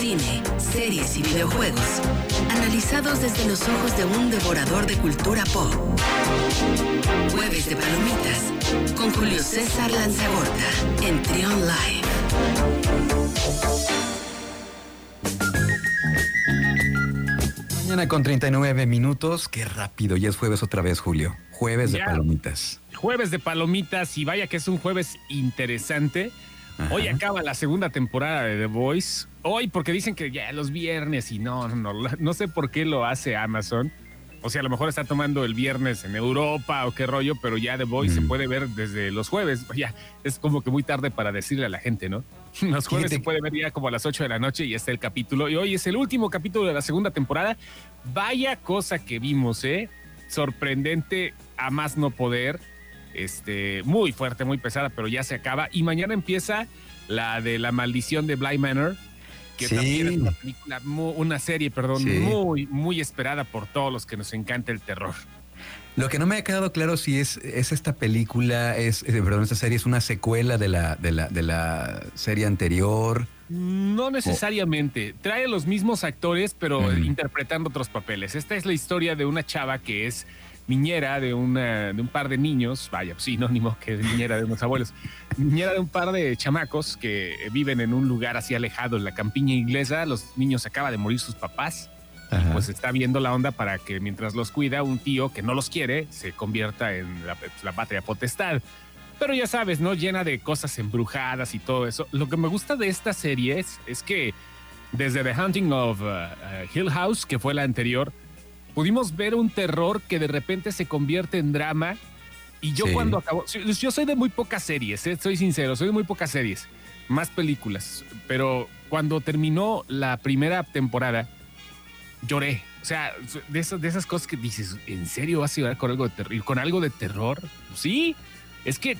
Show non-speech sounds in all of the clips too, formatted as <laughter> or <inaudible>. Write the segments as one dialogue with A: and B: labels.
A: cine, series y videojuegos, analizados desde los ojos de un devorador de cultura pop. Jueves de Palomitas, con Julio César Lanzagorta, en Trion Live.
B: Mañana con 39 minutos, qué rápido, ya es jueves otra vez, Julio. Jueves de palomitas.
C: Jueves de palomitas y vaya que es un jueves interesante. Hoy acaba la segunda temporada de The Voice. Hoy porque dicen que ya los viernes y no, no, no, <laughs> no sé por qué lo hace Amazon. O sea, a lo mejor está tomando el viernes en Europa o qué rollo, pero ya The Voice se puede ver desde los jueves. Ya es como que muy tarde para decirle a la gente, ¿no? <laughs> Los jueves se puede ver ya como a las 8 de la noche y está el capítulo. Y hoy es el último capítulo de la segunda temporada. Vaya cosa que vimos, ¿eh? Sorprendente a más no poder. Este, muy fuerte, muy pesada, pero ya se acaba. Y mañana empieza la de la maldición de Bly Manor, que
B: Sí.
C: también es una película, una serie, perdón,
B: Sí.
C: muy, muy esperada por todos los que nos encanta el terror.
B: Lo que no me ha quedado claro si es, es esta película, es, eh, perdón, esta serie es una secuela de la, de la, de la serie anterior.
C: No necesariamente. Trae los mismos actores, pero interpretando otros papeles. Esta es la historia de una chava que es niñera de, una, de un par de niños, vaya, pues, sinónimo que es niñera de unos abuelos, niñera de un par de chamacos que viven en un lugar así alejado en la campiña inglesa. Los niños acaba de morir sus papás.
B: Ajá.
C: Pues está viendo la onda para que mientras los cuida, un tío que no los quiere se convierta en la, pues, la patria potestad. Pero ya sabes, ¿no? Llena de cosas embrujadas y todo eso. Lo que me gusta de esta serie es, es que desde The Hunting of uh, uh, Hill House, que fue la anterior, pudimos ver un terror que de repente se convierte en drama. Y yo
B: Sí.
C: cuando acabó, yo soy de muy pocas series, ¿eh? soy sincero, soy de muy pocas series, más películas. Pero cuando terminó la primera temporada, lloré. O sea, de esas, de esas cosas que dices, ¿en serio vas a llorar con algo de terror? ¿Y con algo de terror? Sí, es que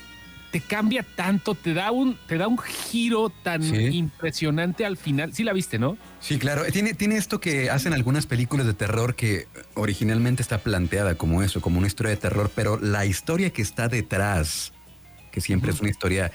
C: te cambia tanto, te da un, te da un giro tan
B: Sí.
C: impresionante al final. Sí la viste, ¿no?
B: Sí, claro. Tiene, tiene esto que hacen algunas películas de terror que originalmente está planteada como eso, como una historia de terror, pero la historia que está detrás, que siempre es una historia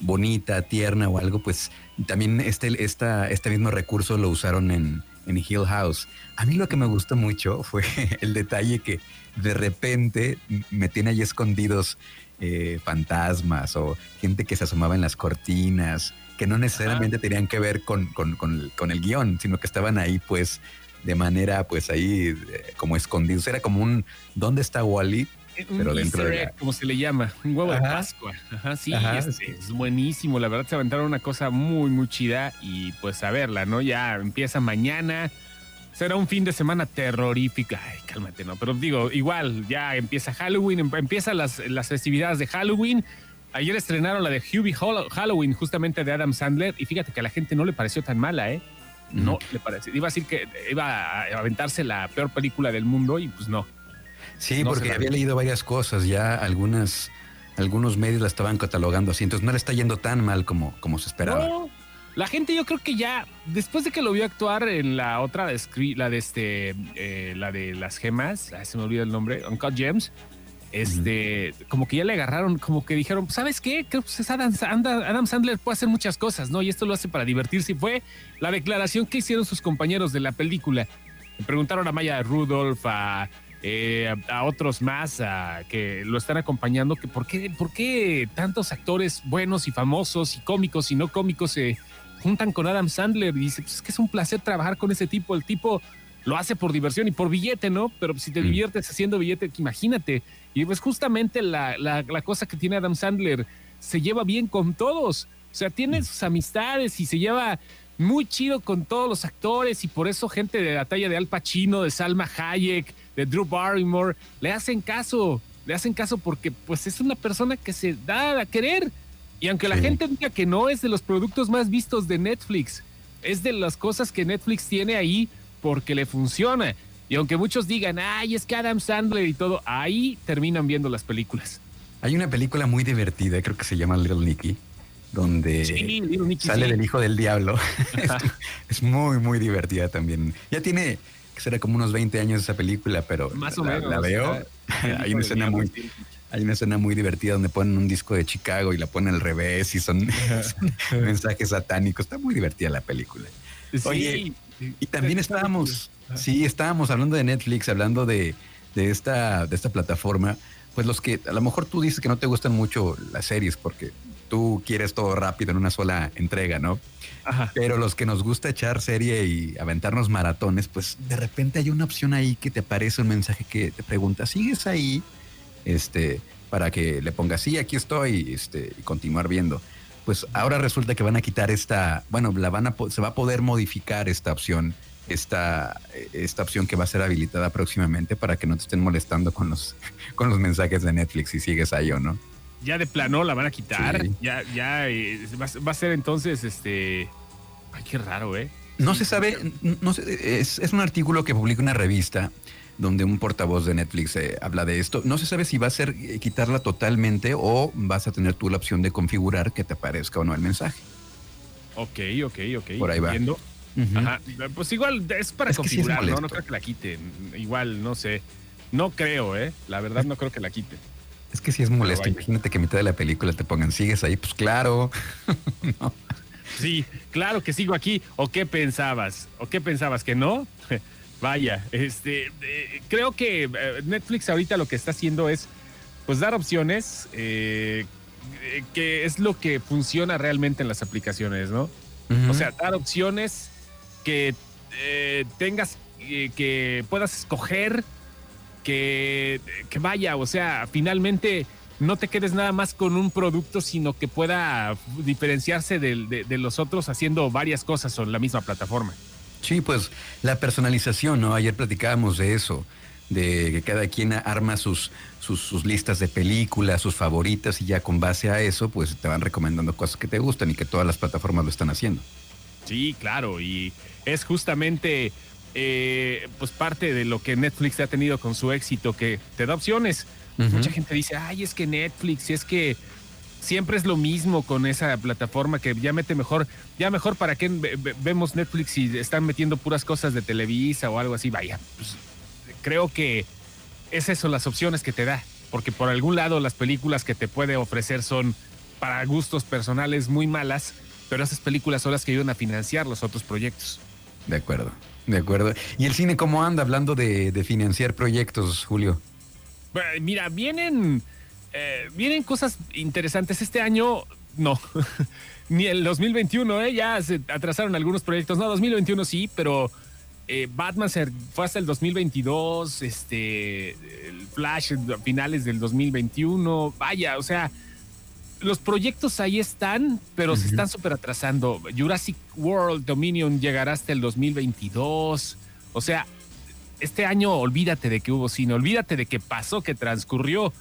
B: bonita, tierna o algo, pues también este, esta, este mismo recurso lo usaron en, en Hill House. A mí lo que me gustó mucho fue <laughs> el detalle que de repente me tiene ahí escondidos eh, fantasmas o gente que se asomaba en las cortinas, que no necesariamente tenían que ver con, con, con el, con el guion, sino que estaban ahí pues de manera pues ahí eh, como escondidos. Era como un ¿dónde está Wally? Pero
C: un
B: dentro de la-
C: como se le llama, un huevo de. Pascua. Ajá, sí,
B: Ajá,
C: este,
B: sí.
C: es buenísimo. La verdad se aventaron una cosa muy, muy chida y pues a verla, ¿no? Ya empieza mañana. Será un fin de semana terrorífico. Ay, cálmate, ¿no? Pero digo, igual, ya empieza Halloween, em- empiezan las, las festividades de Halloween. Ayer estrenaron la de Hubie Hall- Halloween, justamente de Adam Sandler, y fíjate que a la gente no le pareció tan mala, ¿eh? No le pareció. Iba a decir que iba a aventarse la peor película del mundo y pues no.
B: Sí,
C: No
B: porque había leído varias cosas, ya algunas, algunos medios la estaban catalogando así, entonces no le está yendo tan mal como, como se esperaba.
C: No, la gente yo creo que ya, después de que lo vio actuar en la otra, la de este, eh, la de las gemas, se me olvida el nombre, Uncut Gems, este, como que ya le agarraron, como que dijeron, ¿sabes qué? Creo que es Adam, Adam Sandler puede hacer muchas cosas, ¿no? Y esto lo hace para divertirse. Y fue la declaración que hicieron sus compañeros de la película. Preguntaron a Maya Rudolph, a, eh, a otros más a- que lo están acompañando, que por qué, por qué tantos actores buenos y famosos y cómicos y no cómicos se juntan con Adam Sandler y dice, pues es que es un placer trabajar con ese tipo, el tipo lo hace por diversión y por billete, ¿no? Pero si te
B: Mm.
C: diviertes haciendo billete, imagínate. Y pues justamente la, la- la cosa que tiene Adam Sandler, se lleva bien con todos. O sea, tiene sus amistades y se lleva muy chido con todos los actores y por eso gente de la talla de Al Pacino, de Salma Hayek, de Drew Barrymore, le hacen caso, le hacen caso porque pues es una persona que se da a querer. Y aunque la
B: Sí.
C: gente diga que no es de los productos más vistos de Netflix, es de las cosas que Netflix tiene ahí porque le funciona. Y aunque muchos digan, ay, es que Adam Sandler y todo, ahí terminan viendo las películas.
B: Hay una película muy divertida, creo que se llama Little Nicky, donde
C: Sí, Little Nicky,
B: sale
C: sí.
B: del hijo del diablo. <laughs> es, muy, muy divertida también. Ya tiene, será como unos 20 años esa película, pero
C: Más o
B: la,
C: menos.
B: la veo.
C: el <laughs>
B: Hay una escena muy. Hay una escena muy divertida donde ponen un disco de Chicago y la ponen al revés y son, <laughs> son mensajes satánicos. Está muy divertida la película. Oye, y también estábamos, sí, estábamos hablando de Netflix, hablando de, de, esta, de esta plataforma. Pues los que a lo mejor tú dices que no te gustan mucho las series porque tú quieres todo rápido en una sola entrega, ¿no? Ajá. Pero los que nos gusta echar serie y aventarnos maratones, pues de repente hay una opción ahí que te aparece un mensaje que te pregunta, ¿sigues ahí? Este, para que le pongas, sí, aquí estoy, este, y continuar viendo. Pues ahora resulta que van a quitar esta, bueno, la van a, se va a poder modificar esta opción, esta, esta opción que va a ser habilitada próximamente para que no te estén molestando con los, <laughs> con los mensajes de Netflix si sigues ahí o no.
C: Ya de plano la van a quitar, ya, ya eh, va, a ser entonces, este, ay, qué raro, ¿eh?
B: No se sabe, no es, es un artículo que publica una revista donde un portavoz de Netflix eh, habla de esto. No se sabe si va a ser eh, quitarla totalmente o vas a tener tú la opción de configurar que te aparezca o no el mensaje.
C: Ok, ok, ok.
B: Por ahí va.
C: Ajá. Pues igual es para configurar, ¿no? No creo que la quiten. Igual, no sé. No creo, ¿eh? La verdad no creo que la quiten.
B: Es que si es molesto. Imagínate que a mitad de la película te pongan, sigues ahí, pues claro. <laughs>
C: Sí, claro que sigo aquí. ¿O qué pensabas? ¿O qué pensabas? ¿Que no? Vaya, este, eh, creo que eh, Netflix ahorita lo que está haciendo es, pues, dar opciones, eh, que es lo que funciona realmente en las aplicaciones, ¿no? O sea, dar opciones que tengas, que puedas escoger, que, que vaya, o sea, finalmente no te quedes nada más con un producto, sino que pueda diferenciarse de, de los otros haciendo varias cosas en la misma plataforma.
B: Sí, pues la personalización, ¿no? Ayer platicábamos de eso, de que cada quien arma sus, sus, listas de películas, sus favoritas y ya con base a eso, pues te van recomendando cosas que te gustan y que todas las plataformas lo están haciendo.
C: Sí, claro, y es justamente eh, pues parte de lo que Netflix ha tenido con su éxito, que te da opciones. Mucha gente dice, ay, es que Netflix, es que siempre es lo mismo con esa plataforma que ya mete mejor, ya mejor para qué vemos Netflix y están metiendo puras cosas de Televisa o algo así, vaya, pues, creo que es eso las opciones que te da, porque por algún lado las películas que te puede ofrecer son para gustos personales muy malas, pero esas películas son las que ayudan a financiar los otros proyectos.
B: De acuerdo, de acuerdo. ¿Y el cine cómo anda hablando de, de financiar proyectos, Julio?
C: Mira, vienen eh, vienen cosas interesantes. Este año, no. <laughs> Ni el 2021, ¿eh? Ya se atrasaron algunos proyectos. No, 2021 sí, pero eh, Batman se fue hasta el 2022. Este, el Flash a finales del 2021. Vaya, o sea, los proyectos ahí están, pero se están súper atrasando. Jurassic World Dominion llegará hasta el 2022. O sea, este año olvídate de que hubo cine, olvídate de que pasó, que transcurrió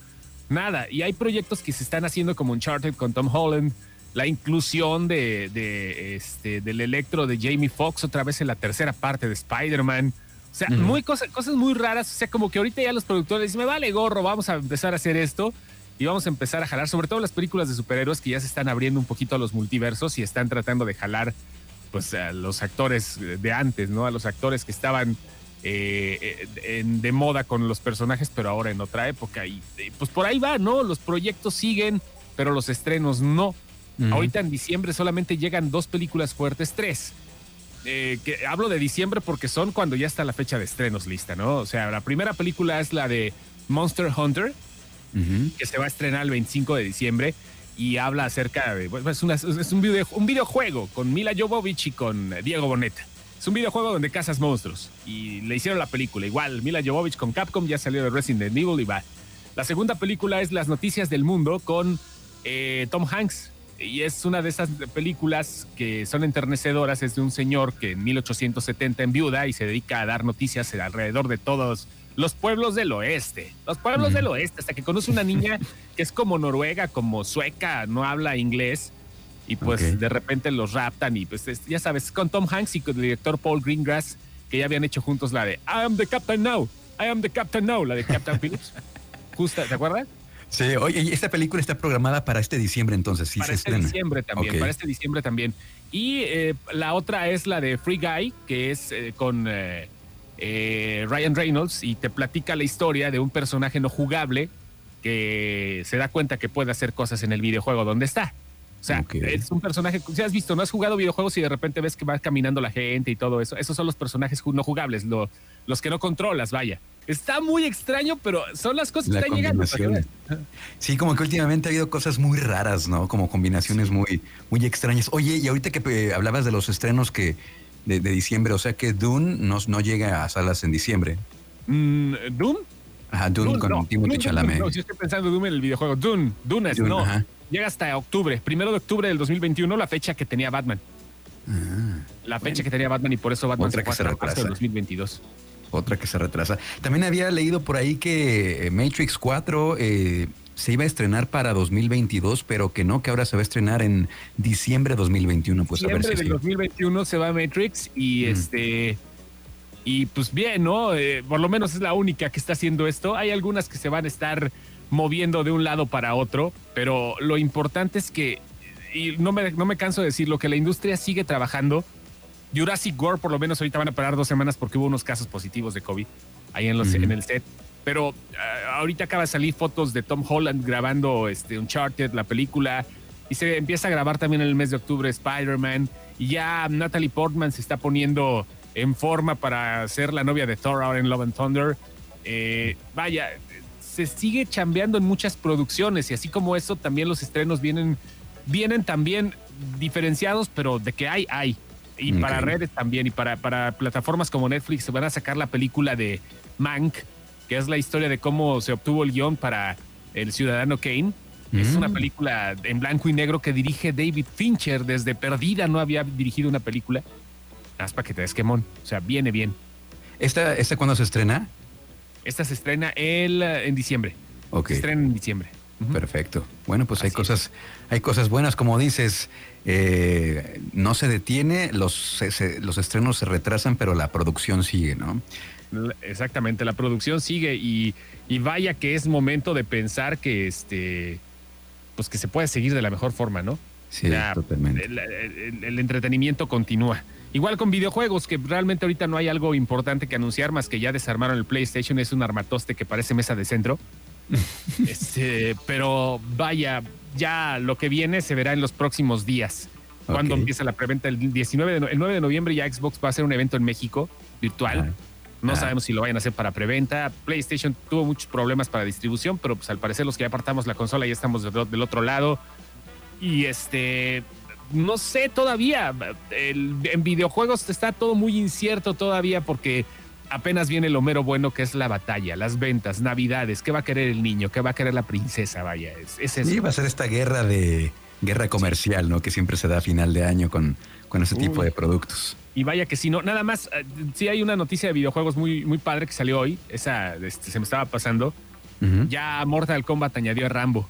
C: nada. Y hay proyectos que se están haciendo como Uncharted con Tom Holland, la inclusión de, este, del electro de Jamie Foxx otra vez en la tercera parte de Spider-Man. O sea, muy cosas, cosas muy raras. O sea, como que ahorita ya los productores dicen, me vale gorro, vamos a empezar a hacer esto y vamos a empezar a jalar, sobre todo las películas de superhéroes que ya se están abriendo un poquito a los multiversos y están tratando de jalar pues a los actores de antes, ¿no? A los actores que estaban eh, de moda con los personajes, pero ahora en otra época. Y pues por ahí va, ¿no? Los proyectos siguen, pero los estrenos no. Ahorita en diciembre solamente llegan dos películas fuertes, tres. Eh, que hablo de diciembre porque son cuando ya está la fecha de estrenos lista, ¿no? O sea, la primera película es la de Monster Hunter, que se va a estrenar el 25 de diciembre y habla acerca de. es, es un, video, un videojuego con Mila Jovovich y con Diego Boneta. Es un videojuego donde cazas monstruos y le hicieron la película. Igual, Mila Jovovich con Capcom ya salió de Resident Evil y va. La segunda película es Las Noticias del Mundo con eh, Tom Hanks. Y es una de esas películas que son enternecedoras. Es de un señor que en 1870 en viuda y se dedica a dar noticias alrededor de todos los pueblos del oeste. Los pueblos del oeste, hasta que conoce una niña que es como noruega, como sueca, no habla inglés y pues de repente los raptan y pues ya sabes, con Tom Hanks y con el director Paul Greengrass, que ya habían hecho juntos la de I am the captain now, I am the captain now, la de Captain <laughs> Phillips. Justa, ¿te acuerdas?
B: Sí, oye, esta película está programada para este diciembre entonces, sí
C: para este diciembre también, para este diciembre también. Y eh, la otra es la de Free Guy, que es eh, con eh, Ryan Reynolds y te platica la historia de un personaje no jugable que se da cuenta que puede hacer cosas en el videojuego donde está. O sea, es un personaje, si has visto, no has jugado videojuegos y de repente ves que va caminando la gente y todo eso. Esos son los personajes no jugables, los que no controlas, vaya. Está muy extraño, pero son las cosas que están llegando.
B: Sí, como que últimamente ha habido cosas muy raras, ¿no? Como combinaciones muy, muy extrañas. Oye, y ahorita que eh, hablabas de los estrenos que de, diciembre, o sea que Dune no, no llega a salas en diciembre.
C: Mm, ¿Dune?
B: Ajá, Dune, con no, Chalamet.
C: No, si estoy pensando Dune en el videojuego. Dune, Dune, Dune no. Llega hasta octubre, primero de octubre del 2021, la fecha que tenía Batman. Ah, la fecha que tenía Batman y por eso Batman
B: Otra se, que se retrasa.
C: el 2022
B: otra que se retrasa. También había leído por ahí que eh, Matrix 4 eh, se iba a estrenar para 2022, pero que no, que ahora se va a estrenar en diciembre de 2021. Pues
C: diciembre a ver si del 2021 se va Matrix y este... Y pues bien, ¿no? Eh, por lo menos es la única que está haciendo esto. Hay algunas que se van a estar moviendo de un lado para otro, pero lo importante es que, y no me, no me canso de decirlo, que la industria sigue trabajando Jurassic World por lo menos ahorita van a parar dos semanas porque hubo unos casos positivos de COVID ahí en, los, en el set. Pero ah, ahorita acaba de salir fotos de Tom Holland grabando este, Uncharted, la película, y se empieza a grabar también en el mes de octubre Spider-Man, y ya Natalie Portman se está poniendo en forma para ser la novia de Thor ahora en Love and Thunder. Eh, vaya, se sigue chambeando en muchas producciones y así como eso, también los estrenos vienen, vienen también diferenciados, pero de que hay, hay. Y para redes también, y para, para plataformas como Netflix se van a sacar la película de Mank, que es la historia de cómo se obtuvo el guion para El Ciudadano Kane. Es una mm. película en blanco y negro que dirige David Fincher. Desde Perdida no había dirigido una película. Haz para que te des quemón. O sea, viene bien.
B: ¿Esta, esta cuándo se estrena?
C: Esta se estrena el, en diciembre.
B: Ok.
C: Se estrena en diciembre.
B: Perfecto. Bueno, pues hay cosas, hay cosas buenas, como dices. Eh, no se detiene, los, los estrenos se retrasan, pero la producción sigue, ¿no?
C: Exactamente, la producción sigue y, vaya que es momento de pensar que este, pues que se puede seguir de la mejor forma, ¿no?
B: Sí, totalmente.
C: El, entretenimiento continúa. Igual con videojuegos, que realmente ahorita no hay algo importante que anunciar más que ya desarmaron el PlayStation, es un armatoste que parece mesa de centro. <laughs> este, pero vaya, ya lo que viene se verá en los próximos días. Cuando empieza la preventa el 19 el 9 de noviembre ya Xbox va a hacer un evento en México virtual. No sabemos si lo vayan a hacer para preventa. PlayStation tuvo muchos problemas para distribución, pero pues al parecer los que ya apartamos la consola ya estamos del otro lado. Y este, no sé todavía. en videojuegos está todo muy incierto todavía porque apenas viene lo mero bueno que es la batalla, las ventas, navidades, qué va a querer el niño, qué va a querer la princesa, vaya, es, eso.
B: Sí, va a ser esta guerra de guerra comercial, ¿no? Que siempre se da a final de año con, con ese tipo de productos.
C: Y vaya que si no, nada más, eh, sí hay una noticia de videojuegos muy, muy padre que salió hoy, esa este, se me estaba pasando. Ya Mortal Kombat añadió a Rambo.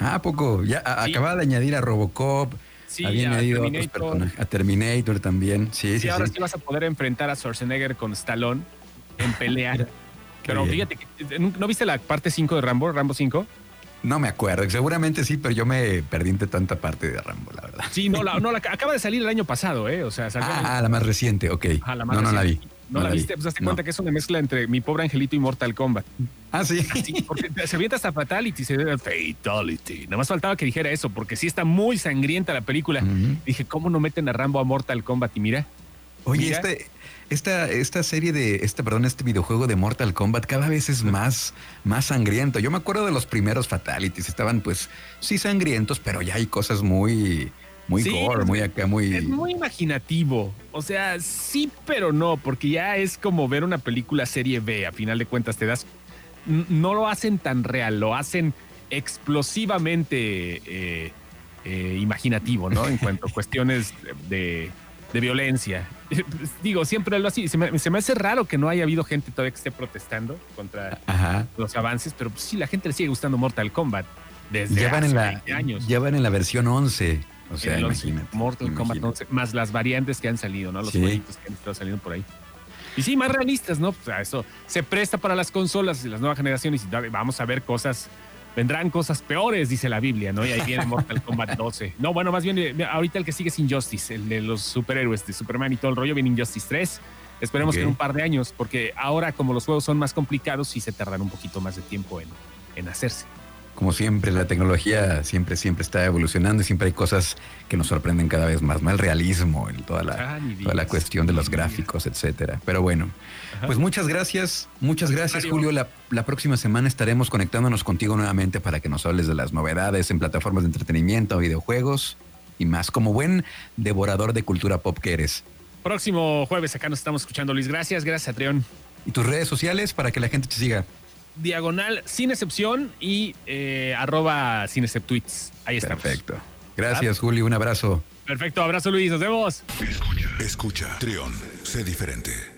B: Ah, poco, ya acaba de añadir a Robocop, Sí, Había añadido a otros personajes. A Terminator también. Sí, sí, sí.
C: ahora sí. vas a poder enfrentar a Schwarzenegger con Stallone en pelea. pero fíjate, ¿no viste la parte 5 de Rambo, Rambo 5?
B: No me acuerdo, seguramente sí, pero yo me perdí entre tanta parte de Rambo, la verdad.
C: Sí, no, la, no la, acaba de salir el año pasado, ¿eh? O sea,
B: salió Ah, la más reciente, ok.
C: Ah, la más no, reciente. no la vi. ¿No, la, viste? Pues hazte cuenta que es una mezcla entre mi pobre angelito y Mortal Kombat.
B: Ah, sí.
C: porque <laughs> se avienta hasta Fatality, se Fatality. Nada más faltaba que dijera eso, porque sí está muy sangrienta la película. Dije, ¿cómo no meten a Rambo a Mortal Kombat? Y mira.
B: Oye, Este, esta, esta serie de, este, perdón, este videojuego de Mortal Kombat cada vez es más, más sangriento. Yo me acuerdo de los primeros Fatalities, estaban pues sí sangrientos, pero ya hay cosas muy muy gore, muy acá, muy.
C: Es muy imaginativo. O sea, sí, pero no, porque ya es como ver una película serie B. A final de cuentas, te das. No lo hacen tan real, lo hacen explosivamente eh, eh, imaginativo, ¿no? En cuanto a <laughs> cuestiones de, violencia. <laughs> Digo, siempre lo así. Se me, se me, hace raro que no haya habido gente todavía que esté protestando contra los avances, pero pues, sí, la gente le sigue gustando Mortal Kombat desde hace
B: en
C: la, años.
B: Ya van en la versión 11. O sea,
C: Mortal Kombat 11, más las variantes que han salido, ¿no? Los sí. que han estado saliendo por ahí. Y sí, más realistas, ¿no? O sea, eso se presta para las consolas y las nuevas generaciones y vamos a ver cosas, vendrán cosas peores, dice la Biblia, ¿no? Y ahí viene Mortal Kombat 12. No, bueno, más bien, eh, ahorita el que sigue es Injustice, el de los superhéroes de Superman y todo el rollo, viene Injustice 3. Esperemos que en un par de años, porque ahora como los juegos son más complicados, sí se tardan un poquito más de tiempo en, en hacerse.
B: Como siempre, la tecnología siempre, siempre está evolucionando y siempre hay cosas que nos sorprenden cada vez más, ¿no? El realismo, el, toda, la,
C: Ah,
B: toda la cuestión de los gráficos, etcétera. Pero bueno, pues muchas gracias, muchas gracias,
C: Mario.
B: Julio. La, la próxima semana estaremos conectándonos contigo nuevamente para que nos hables de las novedades en plataformas de entretenimiento, videojuegos y más, como buen devorador de cultura pop que eres.
C: Próximo jueves acá nos estamos escuchando, Luis. Gracias, gracias a Treón.
B: Y tus redes sociales para que la gente te siga.
C: Diagonal sin excepción y eh, arroba sin exceptuits. Ahí estamos.
B: Perfecto. Gracias, Julio. Un abrazo.
C: Perfecto, abrazo Luis, nos vemos.
D: Escucha. Trión. Sé diferente.